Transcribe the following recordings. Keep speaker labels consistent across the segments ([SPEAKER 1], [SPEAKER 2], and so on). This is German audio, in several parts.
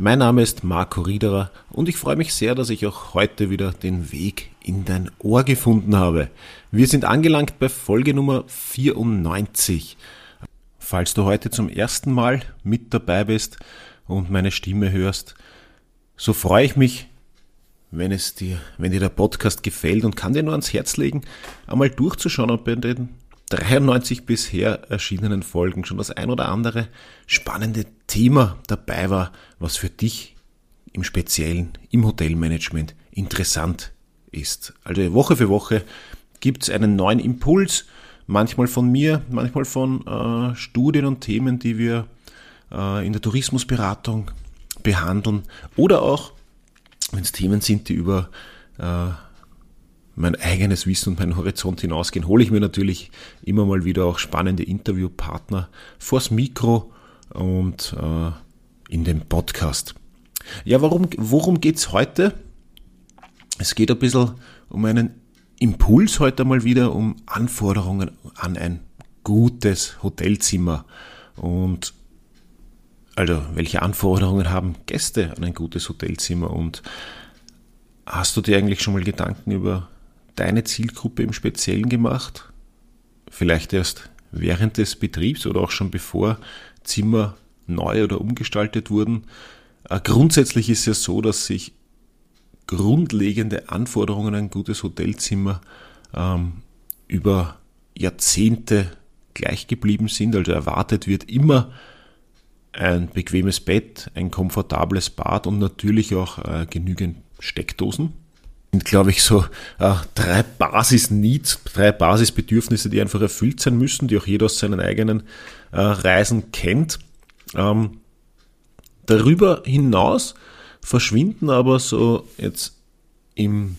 [SPEAKER 1] Mein Name ist Marco Riederer und ich freue mich sehr, dass ich auch heute wieder den Weg in dein Ohr gefunden habe. Wir sind angelangt bei Folge Nummer 94. Falls du heute zum ersten Mal mit dabei bist und meine Stimme hörst, so freue ich mich, wenn es dir, wenn dir der Podcast gefällt und kann dir nur ans Herz legen, einmal durchzuschauen, bei den 93 bisher erschienenen Folgen schon das ein oder andere spannende Thema dabei war, was für dich im Speziellen im Hotelmanagement interessant ist. Also Woche für Woche gibt es einen neuen Impuls, manchmal von mir, manchmal von äh, Studien und Themen, die wir äh, in der Tourismusberatung behandeln oder auch, wenn es Themen sind, die über äh, mein eigenes Wissen und meinen Horizont hinausgehen, hole ich mir natürlich immer mal wieder auch spannende Interviewpartner vors Mikro und äh, in den Podcast. Ja, warum, worum geht's heute? Es geht ein bisschen um einen Impuls heute mal wieder, um Anforderungen an ein gutes Hotelzimmer. Und also, welche Anforderungen haben Gäste an ein gutes Hotelzimmer? Und hast du dir eigentlich schon mal Gedanken über deine Zielgruppe im Speziellen gemacht? Vielleicht erst während des Betriebs oder auch schon bevor Zimmer neu oder umgestaltet wurden. Äh, grundsätzlich ist es ja so, dass sich grundlegende Anforderungen an ein gutes Hotelzimmer ähm, über Jahrzehnte gleich geblieben sind. Also erwartet wird immer ein bequemes Bett, ein komfortables Bad und natürlich auch äh, genügend Steckdosen sind, glaube ich, so äh, drei Basis-Needs, drei Basisbedürfnisse, die einfach erfüllt sein müssen, die auch jeder aus seinen eigenen äh, Reisen kennt. Ähm, darüber hinaus verschwinden aber so jetzt im,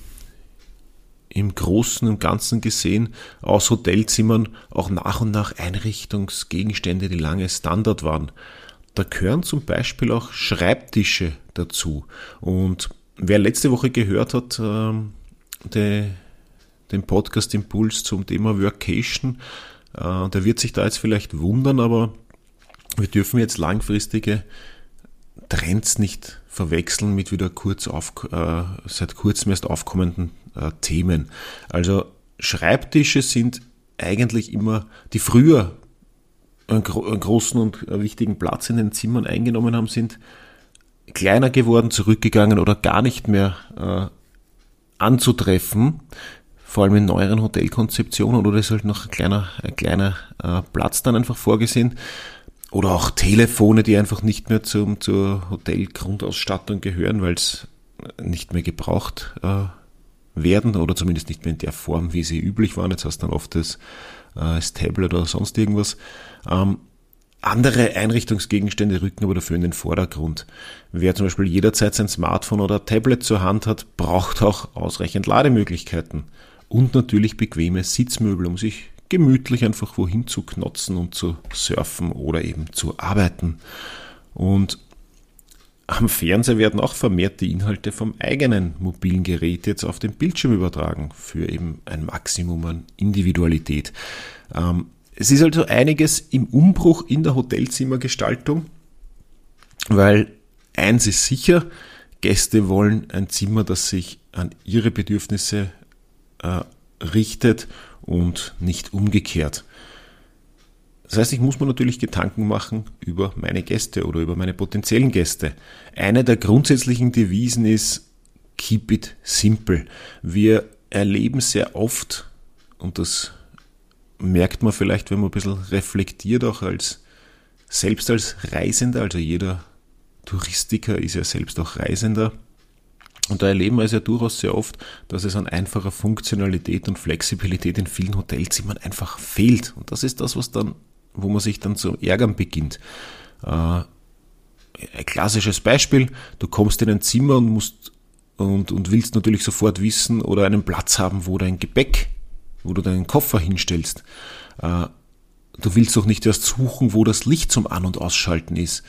[SPEAKER 1] im Großen und Ganzen gesehen aus Hotelzimmern auch nach und nach Einrichtungsgegenstände, die lange Standard waren. Da gehören zum Beispiel auch Schreibtische dazu. Und Wer letzte Woche gehört hat, ähm, de, den Podcast Impuls zum Thema Workation, äh, der wird sich da jetzt vielleicht wundern, aber wir dürfen jetzt langfristige Trends nicht verwechseln mit wieder kurz auf, äh, seit kurzem erst aufkommenden äh, Themen. Also Schreibtische sind eigentlich immer, die früher einen, gro einen großen und wichtigen Platz in den Zimmern eingenommen haben, sind kleiner geworden, zurückgegangen oder gar nicht mehr äh, anzutreffen, vor allem in neueren Hotelkonzeptionen oder ist halt noch ein kleiner, ein kleiner äh, Platz dann einfach vorgesehen. Oder auch Telefone, die einfach nicht mehr zum, zur Hotelgrundausstattung gehören, weil es nicht mehr gebraucht äh, werden oder zumindest nicht mehr in der Form, wie sie üblich waren. Jetzt hast du dann oft das, äh, das Tablet oder sonst irgendwas. Ähm, andere Einrichtungsgegenstände rücken aber dafür in den Vordergrund. Wer zum Beispiel jederzeit sein Smartphone oder Tablet zur Hand hat, braucht auch ausreichend Lademöglichkeiten. Und natürlich bequeme Sitzmöbel, um sich gemütlich einfach wohin zu knotzen und zu surfen oder eben zu arbeiten. Und am Fernseher werden auch vermehrt die Inhalte vom eigenen mobilen Gerät jetzt auf den Bildschirm übertragen, für eben ein Maximum an Individualität. Ähm, es ist also einiges im Umbruch in der Hotelzimmergestaltung, weil eins ist sicher, Gäste wollen ein Zimmer, das sich an ihre Bedürfnisse äh, richtet und nicht umgekehrt. Das heißt, ich muss mir natürlich Gedanken machen über meine Gäste oder über meine potenziellen Gäste. Eine der grundsätzlichen Devisen ist Keep it simple. Wir erleben sehr oft, und das merkt man vielleicht, wenn man ein bisschen reflektiert, auch als selbst als Reisender, also jeder Touristiker ist ja selbst auch Reisender. Und da erleben wir es ja durchaus sehr oft, dass es an einfacher Funktionalität und Flexibilität in vielen Hotelzimmern einfach fehlt. Und das ist das, was dann, wo man sich dann zu ärgern beginnt. Äh, ein klassisches Beispiel, du kommst in ein Zimmer und musst und, und willst natürlich sofort wissen oder einen Platz haben, wo dein Gepäck wo du deinen Koffer hinstellst. Äh, du willst doch nicht erst suchen, wo das Licht zum An- und Ausschalten ist.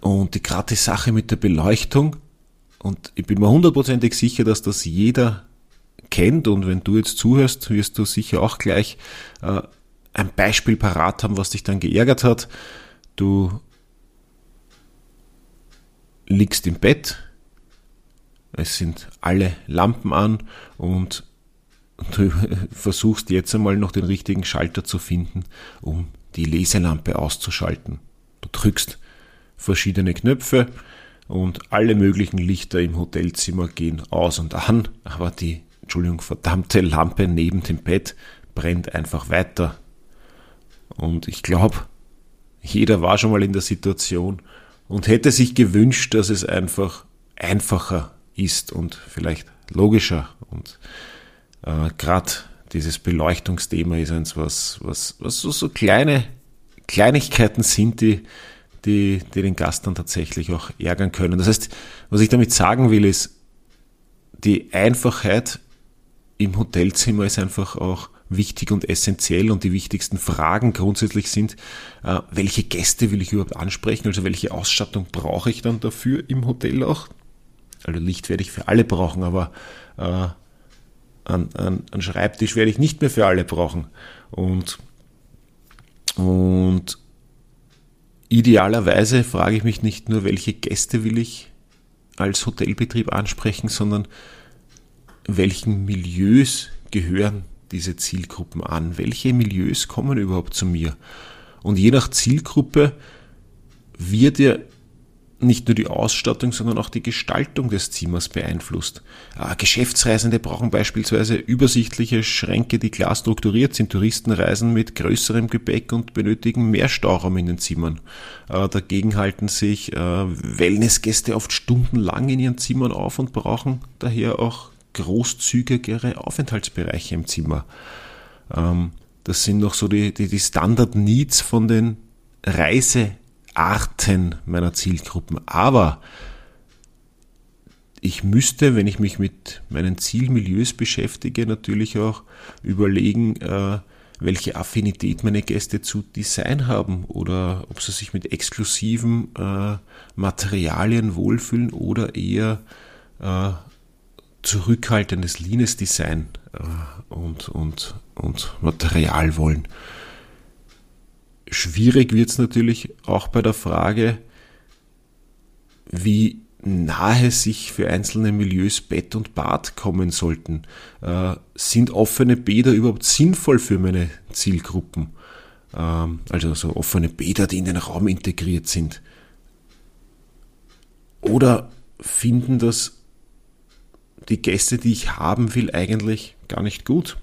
[SPEAKER 1] Und die gerade Sache mit der Beleuchtung, und ich bin mir hundertprozentig sicher, dass das jeder kennt, und wenn du jetzt zuhörst, wirst du sicher auch gleich äh, ein Beispiel parat haben, was dich dann geärgert hat. Du liegst im Bett, es sind alle Lampen an und du versuchst jetzt einmal noch den richtigen Schalter zu finden, um die Leselampe auszuschalten. Du drückst verschiedene Knöpfe und alle möglichen Lichter im Hotelzimmer gehen aus und an, aber die, Entschuldigung, verdammte Lampe neben dem Bett brennt einfach weiter. Und ich glaube, jeder war schon mal in der Situation und hätte sich gewünscht, dass es einfach einfacher ist und vielleicht logischer. Und äh, gerade dieses Beleuchtungsthema ist eins, was, was, was so, so kleine Kleinigkeiten sind, die, die, die den Gast dann tatsächlich auch ärgern können. Das heißt, was ich damit sagen will, ist, die Einfachheit im Hotelzimmer ist einfach auch wichtig und essentiell und die wichtigsten Fragen grundsätzlich sind, äh, welche Gäste will ich überhaupt ansprechen, also welche Ausstattung brauche ich dann dafür im Hotel auch. Also Licht werde ich für alle brauchen, aber an, an, an Schreibtisch werde ich nicht mehr für alle brauchen. Und, und idealerweise frage ich mich nicht nur, welche Gäste will ich als Hotelbetrieb ansprechen, sondern welchen Milieus gehören diese Zielgruppen an? Welche Milieus kommen überhaupt zu mir? Und je nach Zielgruppe wird ja nicht nur die Ausstattung, sondern auch die Gestaltung des Zimmers beeinflusst. Äh, Geschäftsreisende brauchen beispielsweise übersichtliche Schränke, die klar strukturiert sind. Touristen reisen mit größerem Gepäck und benötigen mehr Stauraum in den Zimmern. Äh, dagegen halten sich äh, Wellnessgäste oft stundenlang in ihren Zimmern auf und brauchen daher auch großzügigere Aufenthaltsbereiche im Zimmer. Ähm, das sind noch so die, die, die Standard-Needs von den Reise Arten meiner Zielgruppen. Aber ich müsste, wenn ich mich mit meinen Zielmilieus beschäftige, natürlich auch überlegen, äh, welche Affinität meine Gäste zu Design haben oder ob sie sich mit exklusiven äh, Materialien wohlfühlen oder eher äh, zurückhaltendes Leanes Design und, und, und Material wollen. Schwierig wird es natürlich auch bei der Frage, wie nahe sich für einzelne Milieus Bett und Bad kommen sollten. Äh, sind offene Bäder überhaupt sinnvoll für meine Zielgruppen? Ähm, also so offene Bäder, die in den Raum integriert sind. Oder finden das die Gäste, die ich haben will, eigentlich gar nicht gut?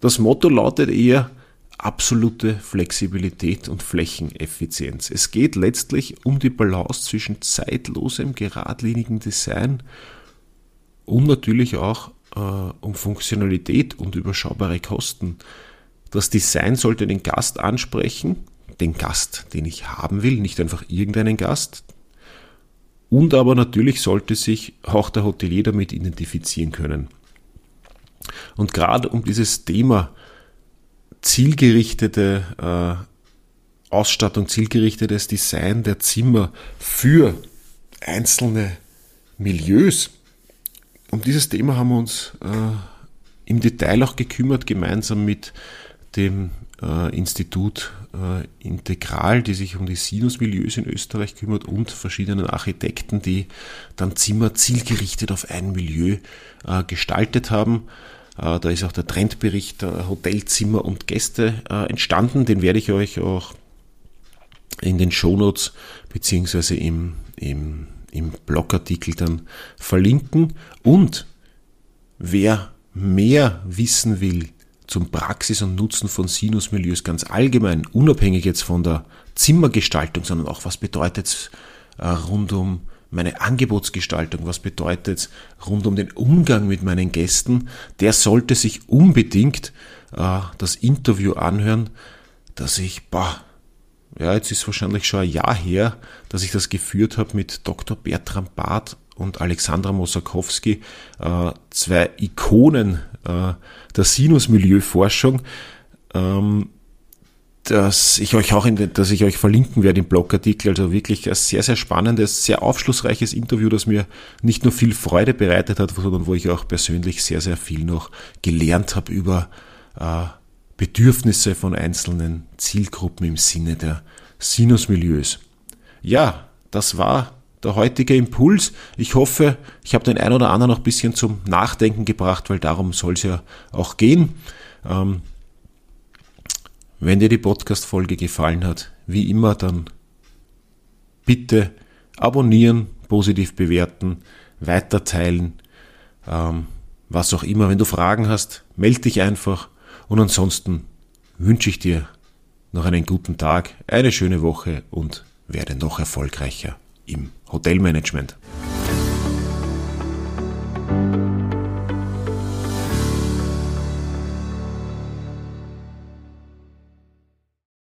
[SPEAKER 1] Das Motto lautet eher absolute Flexibilität und Flächeneffizienz. Es geht letztlich um die Balance zwischen zeitlosem, geradlinigen Design und natürlich auch äh, um Funktionalität und überschaubare Kosten. Das Design sollte den Gast ansprechen, den Gast, den ich haben will, nicht einfach irgendeinen Gast. Und aber natürlich sollte sich auch der Hotelier damit identifizieren können. Und gerade um dieses Thema zielgerichtete äh, Ausstattung, zielgerichtetes Design der Zimmer für einzelne Milieus, um dieses Thema haben wir uns äh, im Detail auch gekümmert, gemeinsam mit dem äh, Institut äh, Integral, die sich um die Sinusmilieus in Österreich kümmert und verschiedenen Architekten, die dann Zimmer zielgerichtet auf ein Milieu äh, gestaltet haben. Äh, da ist auch der Trendbericht Hotelzimmer und Gäste äh, entstanden. Den werde ich euch auch in den Shownotes beziehungsweise im, im, im Blogartikel dann verlinken. Und wer mehr wissen will zum Praxis und Nutzen von Sinusmilieus ganz allgemein, unabhängig jetzt von der Zimmergestaltung, sondern auch was bedeutet es äh, rund um meine Angebotsgestaltung, was bedeutet rund um den Umgang mit meinen Gästen, der sollte sich unbedingt äh, das Interview anhören, dass ich, boah, ja, jetzt ist wahrscheinlich schon ein Jahr her, dass ich das geführt habe mit Dr. Bertram Barth und Alexandra Mosakowski, äh, zwei Ikonen äh, der Sinusmilieuforschung, ähm, dass ich euch auch in dass ich euch verlinken werde im Blogartikel. Also wirklich ein sehr, sehr spannendes, sehr aufschlussreiches Interview, das mir nicht nur viel Freude bereitet hat, sondern wo ich auch persönlich sehr, sehr viel noch gelernt habe über äh, Bedürfnisse von einzelnen Zielgruppen im Sinne der Sinusmilieus. Ja, das war der heutige Impuls. Ich hoffe, ich habe den ein oder anderen noch ein bisschen zum Nachdenken gebracht, weil darum soll es ja auch gehen. Ähm, wenn dir die Podcast-Folge gefallen hat, wie immer, dann bitte abonnieren, positiv bewerten, weiterteilen, ähm, was auch immer. Wenn du Fragen hast, melde dich einfach und ansonsten wünsche ich dir noch einen guten Tag, eine schöne Woche und werde noch erfolgreicher im Hotelmanagement.